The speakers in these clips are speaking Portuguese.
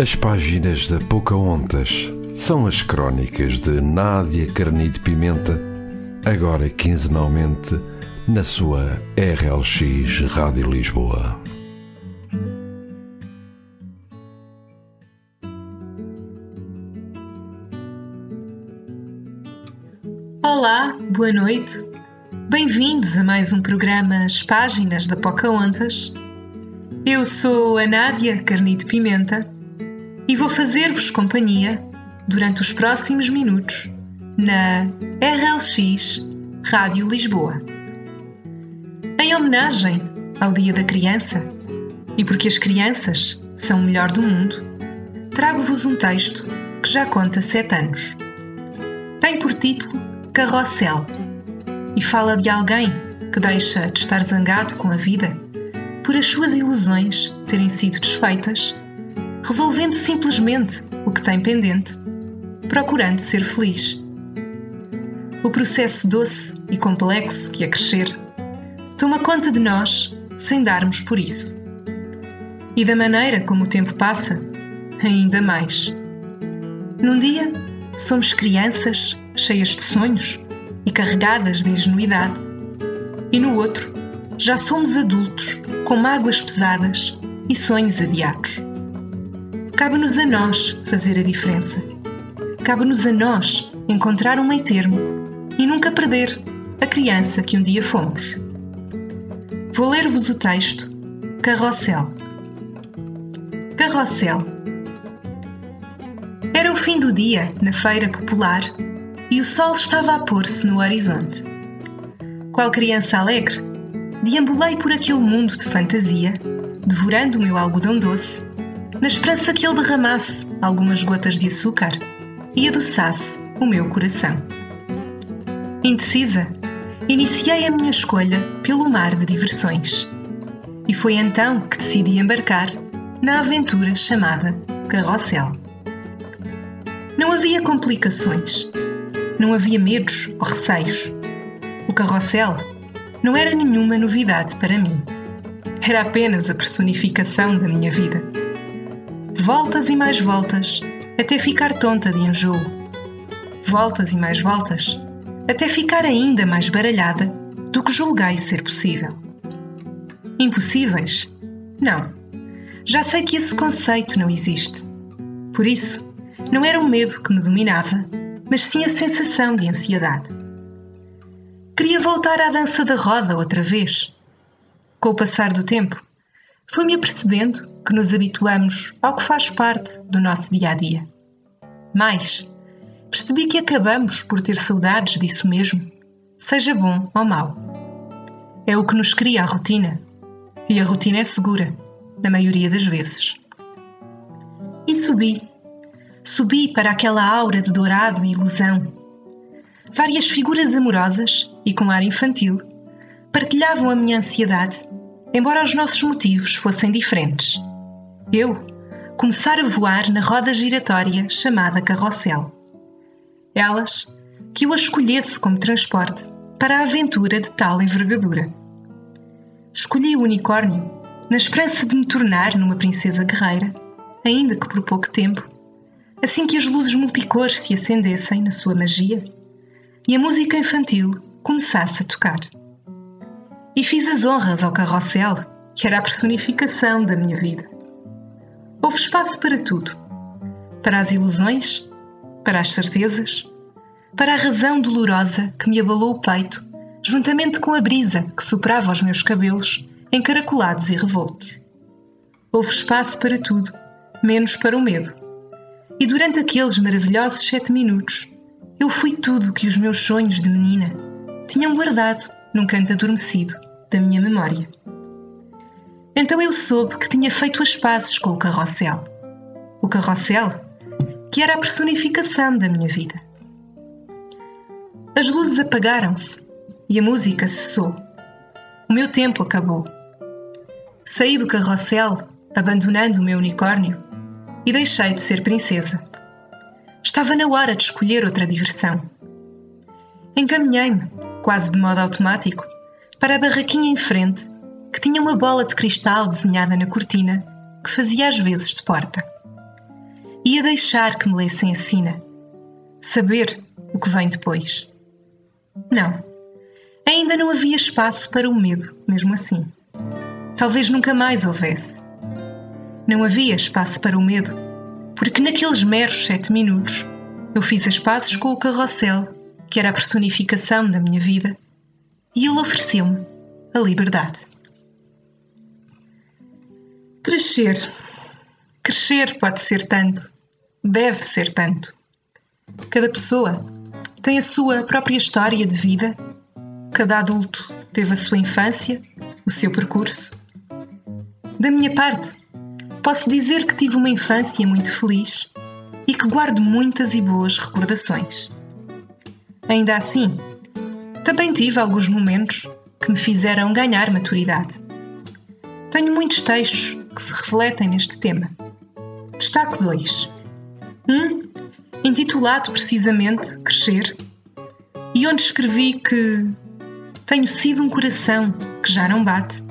As páginas da Pocahontas são as crónicas de Nádia Carnide Pimenta, agora quinzenalmente na sua RLX Rádio Lisboa. Olá, boa noite. Bem-vindos a mais um programa As Páginas da Pocahontas. Eu sou a Nádia Carnide Pimenta e vou fazer-vos companhia durante os próximos minutos na RLX Rádio Lisboa. Em homenagem ao Dia da Criança e porque as crianças são o melhor do mundo, trago-vos um texto que já conta sete anos. Tem por título Carrossel e fala de alguém que deixa de estar zangado com a vida por as suas ilusões terem sido desfeitas, resolvendo simplesmente o que tem pendente, procurando ser feliz. O processo doce e complexo que é crescer toma conta de nós sem darmos por isso. E da maneira como o tempo passa, ainda mais. Num dia, somos crianças cheias de sonhos e carregadas de ingenuidade, e no outro, já somos adultos com mágoas pesadas e sonhos adiados. Cabe-nos a nós fazer a diferença. Cabe-nos a nós encontrar um meio termo e nunca perder a criança que um dia fomos. Vou ler-vos o texto Carrossel. Carrossel. Era o fim do dia na feira popular e o sol estava a pôr-se no horizonte. Qual criança alegre, deambulei por aquele mundo de fantasia, devorando o meu algodão doce, na esperança que ele derramasse algumas gotas de açúcar e adoçasse o meu coração. Indecisa, iniciei a minha escolha pelo mar de diversões. E foi então que decidi embarcar na aventura chamada Carrossel. Não havia complicações não havia medos ou receios. O carrossel não era nenhuma novidade para mim. Era apenas a personificação da minha vida. Voltas e mais voltas, até ficar tonta de enjoo. Voltas e mais voltas, até ficar ainda mais baralhada do que julguei ser possível. Impossíveis? Não. Já sei que esse conceito não existe. Por isso, não era o medo que me dominava, mas sim a sensação de ansiedade. Queria voltar à dança da roda outra vez. Com o passar do tempo, fui-me apercebendo que nos habituamos ao que faz parte do nosso dia a dia. Mais, percebi que acabamos por ter saudades disso mesmo, seja bom ou mau. É o que nos cria a rotina, e a rotina é segura, na maioria das vezes. E subi subi para aquela aura de dourado e ilusão. Várias figuras amorosas e com ar infantil partilhavam a minha ansiedade, embora os nossos motivos fossem diferentes. Eu começar a voar na roda giratória chamada carrossel. Elas que eu a escolhesse como transporte para a aventura de tal envergadura. Escolhi o unicórnio na esperança de me tornar numa princesa guerreira, ainda que por pouco tempo assim que as luzes multicores se acendessem na sua magia e a música infantil começasse a tocar. E fiz as honras ao carrossel, que era a personificação da minha vida. Houve espaço para tudo: para as ilusões, para as certezas, para a razão dolorosa que me abalou o peito, juntamente com a brisa que soprava os meus cabelos encaracolados e revoltos. Houve espaço para tudo, menos para o medo e durante aqueles maravilhosos sete minutos, eu fui tudo que os meus sonhos de menina tinham guardado num canto adormecido da minha memória. Então eu soube que tinha feito as pazes com o carrossel. O carrossel, que era a personificação da minha vida. As luzes apagaram-se e a música cessou. O meu tempo acabou. Saí do carrossel, abandonando o meu unicórnio, e deixei de ser princesa. Estava na hora de escolher outra diversão. Encaminhei-me, quase de modo automático, para a barraquinha em frente, que tinha uma bola de cristal desenhada na cortina, que fazia às vezes de porta. e a deixar que me lessem a sina. Saber o que vem depois. Não. Ainda não havia espaço para o medo, mesmo assim. Talvez nunca mais houvesse. Não havia espaço para o medo, porque naqueles meros sete minutos eu fiz as pazes com o carrossel, que era a personificação da minha vida, e ele ofereceu-me a liberdade. Crescer. Crescer pode ser tanto, deve ser tanto. Cada pessoa tem a sua própria história de vida, cada adulto teve a sua infância, o seu percurso. Da minha parte, posso dizer que tive uma infância muito feliz e que guardo muitas e boas recordações. Ainda assim, também tive alguns momentos que me fizeram ganhar maturidade. Tenho muitos textos que se refletem neste tema. Destaco dois. Um, intitulado precisamente Crescer, e onde escrevi que tenho sido um coração que já não bate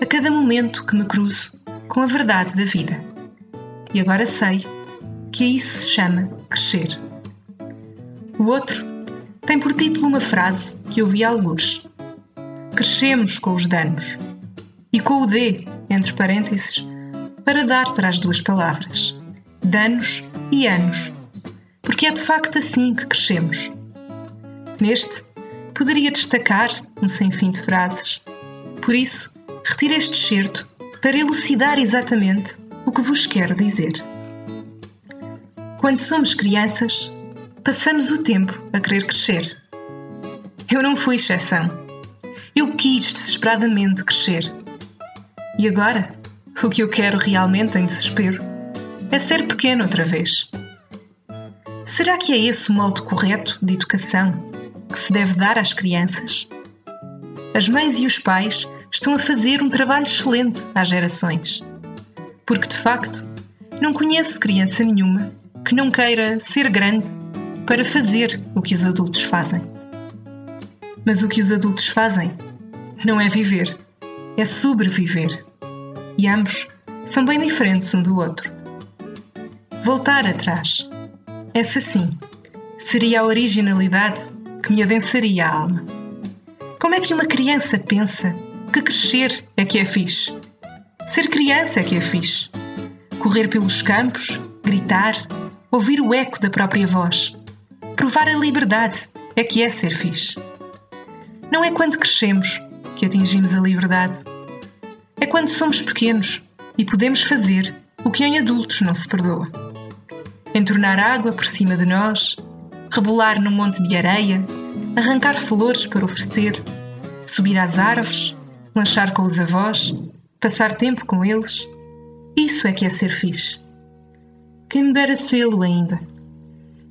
a cada momento que me cruzo com a verdade da vida. E agora sei que a isso se chama crescer. O outro tem por título uma frase que ouvi alguns. Crescemos com os danos. E com o D, entre parênteses, para dar para as duas palavras. Danos e anos. Porque é de facto assim que crescemos. Neste, poderia destacar um sem fim de frases. Por isso, retiro este excerto para elucidar exatamente o que vos quero dizer. Quando somos crianças, passamos o tempo a querer crescer. Eu não fui exceção. Eu quis desesperadamente crescer. E agora, o que eu quero realmente em desespero é ser pequeno outra vez. Será que é esse o molde correto de educação que se deve dar às crianças? As mães e os pais estão a fazer um trabalho excelente às gerações. Porque, de facto, não conheço criança nenhuma que não queira ser grande para fazer o que os adultos fazem. Mas o que os adultos fazem não é viver, é sobreviver. E ambos são bem diferentes um do outro. Voltar atrás. Essa sim seria a originalidade que me adensaria a alma. Como é que uma criança pensa que crescer é que é fixe? Ser criança é que é fixe. Correr pelos campos, gritar, ouvir o eco da própria voz. Provar a liberdade é que é ser fixe. Não é quando crescemos que atingimos a liberdade. É quando somos pequenos e podemos fazer o que em adultos não se perdoa. Entornar água por cima de nós, rebolar num monte de areia, arrancar flores para oferecer, subir às árvores, lanchar com os avós, passar tempo com eles. Isso é que é ser fixe. Quem me dera sê-lo ainda.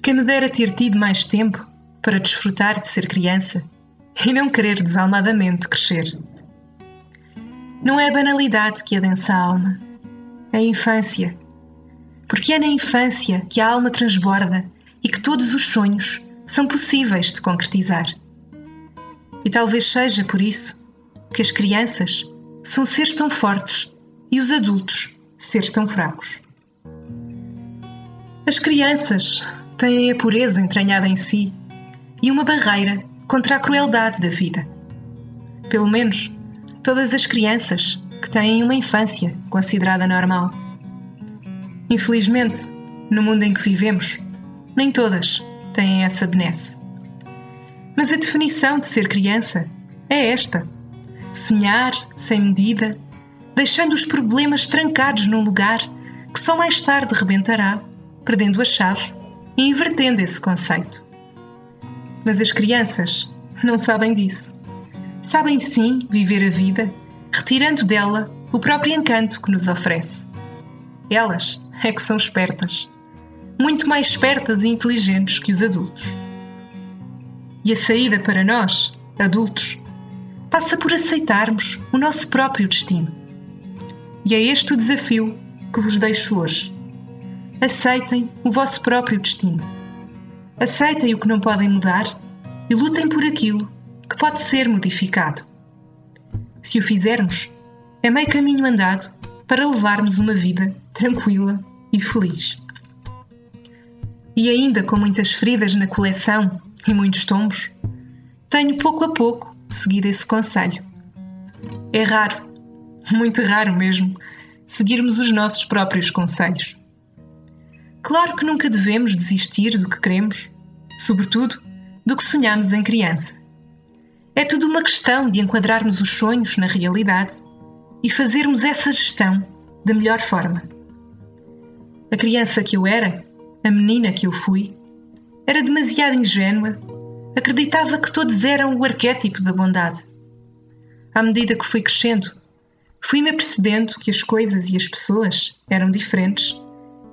Quem me dera ter tido mais tempo para desfrutar de ser criança e não querer desalmadamente crescer. Não é a banalidade que adensa a alma, é a infância. Porque é na infância que a alma transborda e que todos os sonhos são possíveis de concretizar. E talvez seja por isso que as crianças são seres tão fortes e os adultos seres tão fracos. As crianças têm a pureza entranhada em si e uma barreira contra a crueldade da vida. Pelo menos todas as crianças que têm uma infância considerada normal. Infelizmente, no mundo em que vivemos, nem todas têm essa benesse. Mas a definição de ser criança é esta: sonhar sem medida, deixando os problemas trancados num lugar que só mais tarde rebentará, perdendo a chave invertendo esse conceito. Mas as crianças não sabem disso. Sabem sim viver a vida, retirando dela o próprio encanto que nos oferece. Elas é que são espertas muito mais espertas e inteligentes que os adultos. E a saída para nós, adultos, passa por aceitarmos o nosso próprio destino. E é este o desafio que vos deixo hoje. Aceitem o vosso próprio destino. Aceitem o que não podem mudar e lutem por aquilo que pode ser modificado. Se o fizermos, é meio caminho andado para levarmos uma vida tranquila e feliz. e ainda com muitas feridas na coleção e muitos tombos, tenho pouco a pouco seguido esse conselho. É raro, muito raro mesmo, seguirmos os nossos próprios conselhos. Claro que nunca devemos desistir do que queremos, sobretudo do que sonhamos em criança. É tudo uma questão de enquadrarmos os sonhos na realidade e fazermos essa gestão da melhor forma. A criança que eu era, a menina que eu fui, era demasiado ingênua, acreditava que todos eram o arquétipo da bondade. À medida que fui crescendo, fui-me apercebendo que as coisas e as pessoas eram diferentes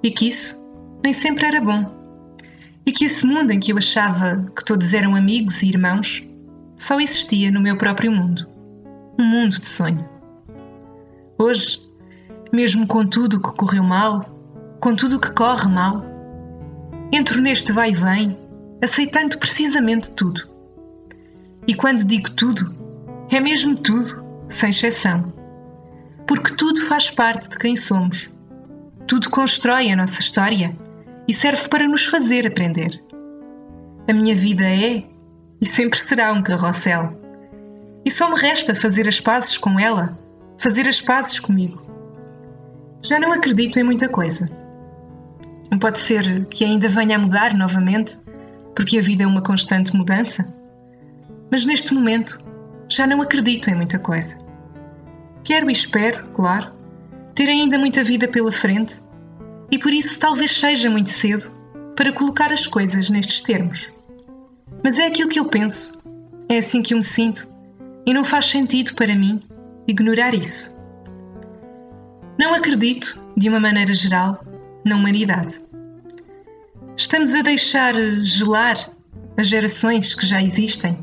e que isso nem sempre era bom. E que esse mundo em que eu achava que todos eram amigos e irmãos só existia no meu próprio mundo um mundo de sonho. Hoje, mesmo com tudo o que correu mal, com tudo o que corre mal, entro neste vai e vem, aceitando precisamente tudo. E quando digo tudo, é mesmo tudo, sem exceção. Porque tudo faz parte de quem somos. Tudo constrói a nossa história e serve para nos fazer aprender. A minha vida é e sempre será um carrossel. E só me resta fazer as pazes com ela, fazer as pazes comigo. Já não acredito em muita coisa. Pode ser que ainda venha a mudar novamente, porque a vida é uma constante mudança. Mas neste momento já não acredito em muita coisa. Quero e espero, claro, ter ainda muita vida pela frente e por isso talvez seja muito cedo para colocar as coisas nestes termos. Mas é aquilo que eu penso, é assim que eu me sinto e não faz sentido para mim ignorar isso. Não acredito, de uma maneira geral, na humanidade. Estamos a deixar gelar as gerações que já existem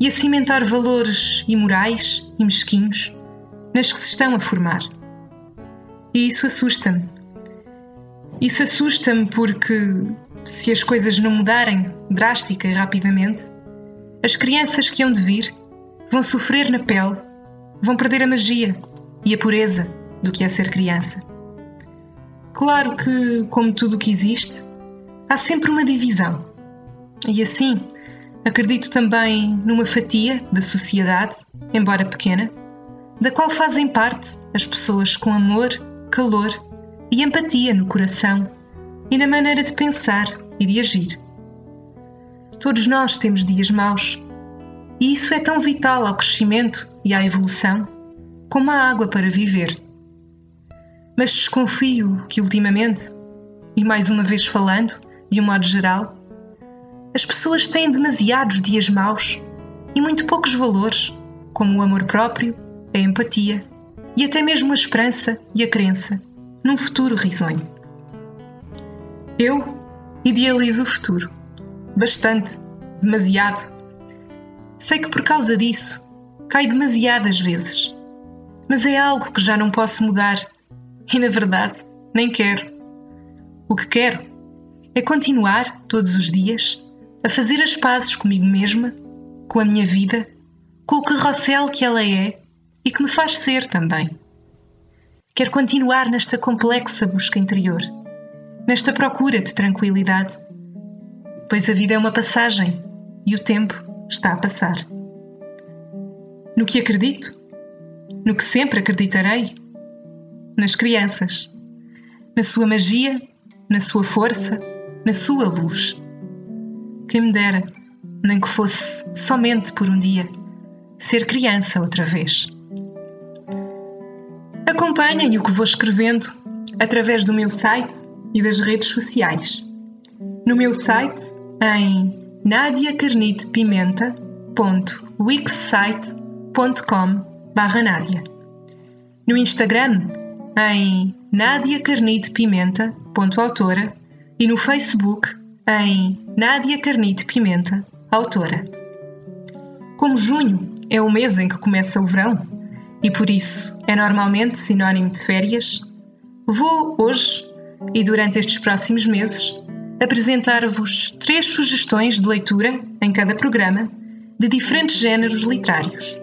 e a cimentar valores imorais e mesquinhos nas que se estão a formar. E isso assusta-me isso assusta-me porque, se as coisas não mudarem drástica e rapidamente, as crianças que hão de vir vão sofrer na pele, vão perder a magia e a pureza do que é ser criança. Claro que, como tudo o que existe, há sempre uma divisão. E assim, acredito também numa fatia da sociedade, embora pequena, da qual fazem parte as pessoas com amor, calor e empatia no coração e na maneira de pensar e de agir. Todos nós temos dias maus, e isso é tão vital ao crescimento e à evolução como a água para viver. Mas desconfio que ultimamente, e mais uma vez falando, de um modo geral, as pessoas têm demasiados dias maus e muito poucos valores, como o amor próprio, a empatia e até mesmo a esperança e a crença num futuro risonho. Eu idealizo o futuro. Bastante. Demasiado. Sei que por causa disso cai demasiadas vezes. Mas é algo que já não posso mudar e, na verdade, nem quero. O que quero é continuar, todos os dias, a fazer as pazes comigo mesma, com a minha vida, com o carrossel que ela é e que me faz ser também. Quero continuar nesta complexa busca interior, nesta procura de tranquilidade, pois a vida é uma passagem e o tempo está a passar. No que acredito? No que sempre acreditarei? Nas crianças, na sua magia, na sua força, na sua luz. Quem me dera, nem que fosse somente por um dia, ser criança outra vez. Acompanhem o que vou escrevendo através do meu site e das redes sociais. No meu site em nadiacarnitepimenta.wixsite.com Nádia. No Instagram em nadiacarnitepimenta.autora e no Facebook em Nádia. Como junho é o mês em que começa o verão, e por isso é normalmente sinónimo de férias, vou hoje e durante estes próximos meses apresentar-vos três sugestões de leitura em cada programa de diferentes géneros literários.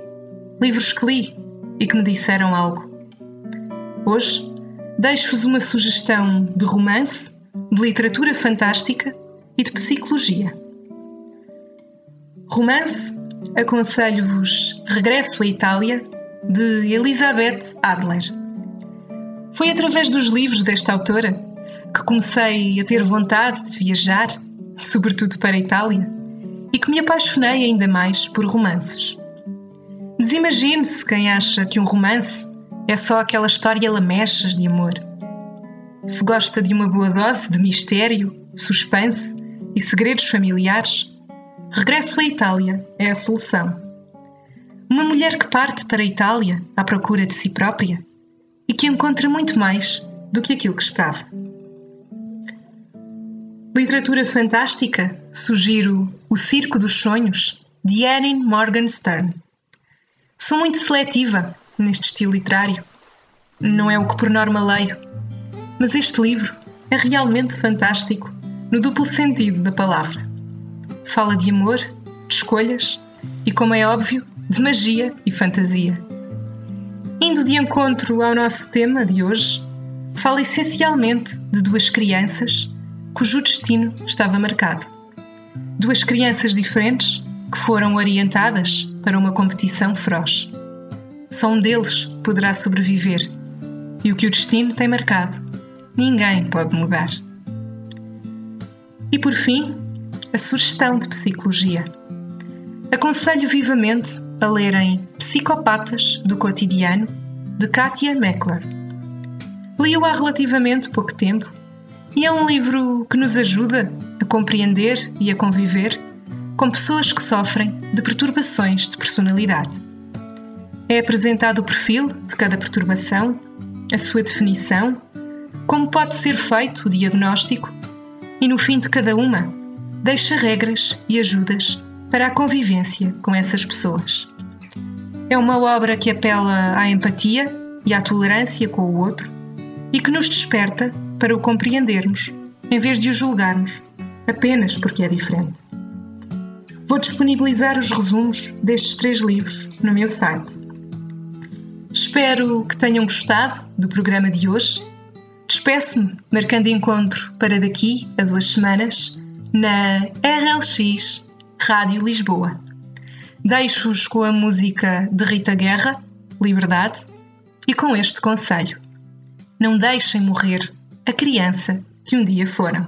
Livros que li e que me disseram algo. Hoje deixo-vos uma sugestão de romance de literatura fantástica e de psicologia. Romance, aconselho-vos Regresso à Itália, de Elizabeth Adler. Foi através dos livros desta autora que comecei a ter vontade de viajar, sobretudo para a Itália, e que me apaixonei ainda mais por romances. Desimagine-se quem acha que um romance é só aquela história lamechas de amor. Se gosta de uma boa dose de mistério, suspense e segredos familiares, regresso à Itália é a solução. Uma mulher que parte para a Itália à procura de si própria e que encontra muito mais do que aquilo que esperava. Literatura fantástica, sugiro O Circo dos Sonhos, de Erin Morgenstern. Sou muito seletiva neste estilo literário. Não é o que por norma leio, mas este livro é realmente fantástico no duplo sentido da palavra. Fala de amor, de escolhas e, como é óbvio, de magia e fantasia. Indo de encontro ao nosso tema de hoje, fala essencialmente de duas crianças cujo destino estava marcado. Duas crianças diferentes que foram orientadas para uma competição feroz. Só um deles poderá sobreviver, e o que o destino tem marcado, ninguém pode mudar. E por fim, a sugestão de psicologia. Aconselho vivamente a lerem Psicopatas do Cotidiano, de Katia Meckler. Li-o há relativamente pouco tempo e é um livro que nos ajuda a compreender e a conviver com pessoas que sofrem de perturbações de personalidade. É apresentado o perfil de cada perturbação, a sua definição, como pode ser feito o diagnóstico e, no fim de cada uma, deixa regras e ajudas para a convivência com essas pessoas. É uma obra que apela à empatia e à tolerância com o outro e que nos desperta para o compreendermos, em vez de o julgarmos, apenas porque é diferente. Vou disponibilizar os resumos destes três livros no meu site. Espero que tenham gostado do programa de hoje. Despeço-me marcando encontro para daqui a duas semanas na RLX Rádio Lisboa. Deixo-os com a música de Rita Guerra, Liberdade, e com este conselho: não deixem morrer a criança que um dia foram.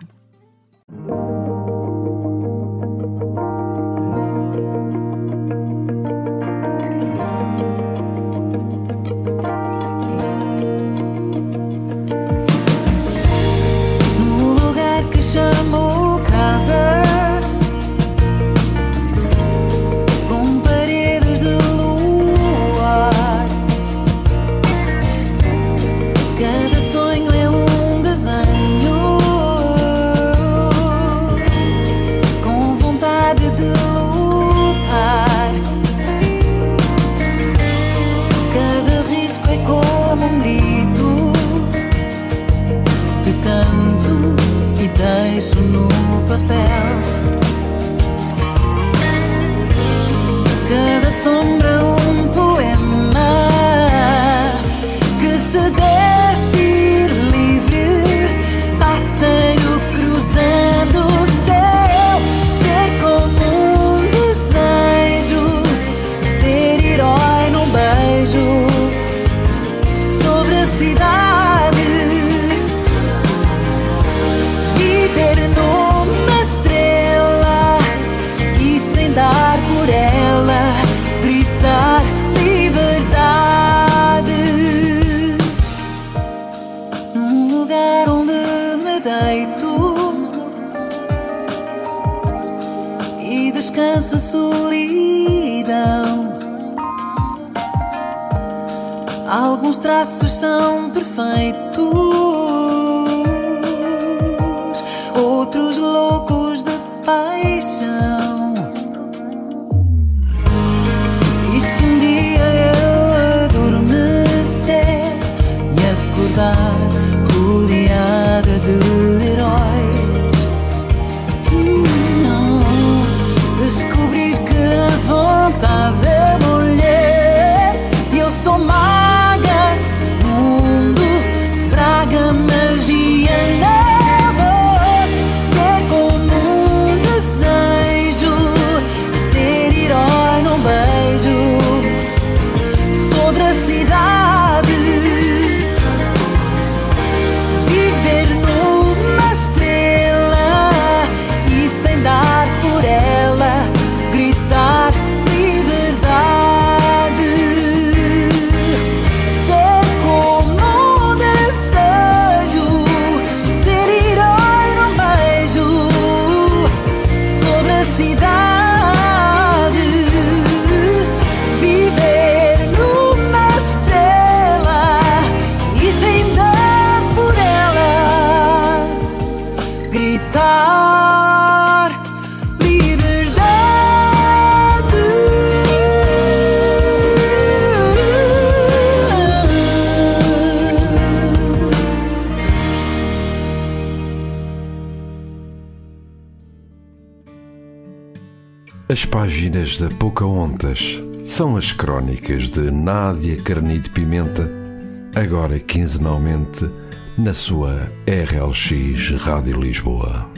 Alguns traços são perfeitos, As páginas da Pocahontas são as crónicas de Nádia Carnide Pimenta, agora quinzenalmente na sua RLX Rádio Lisboa.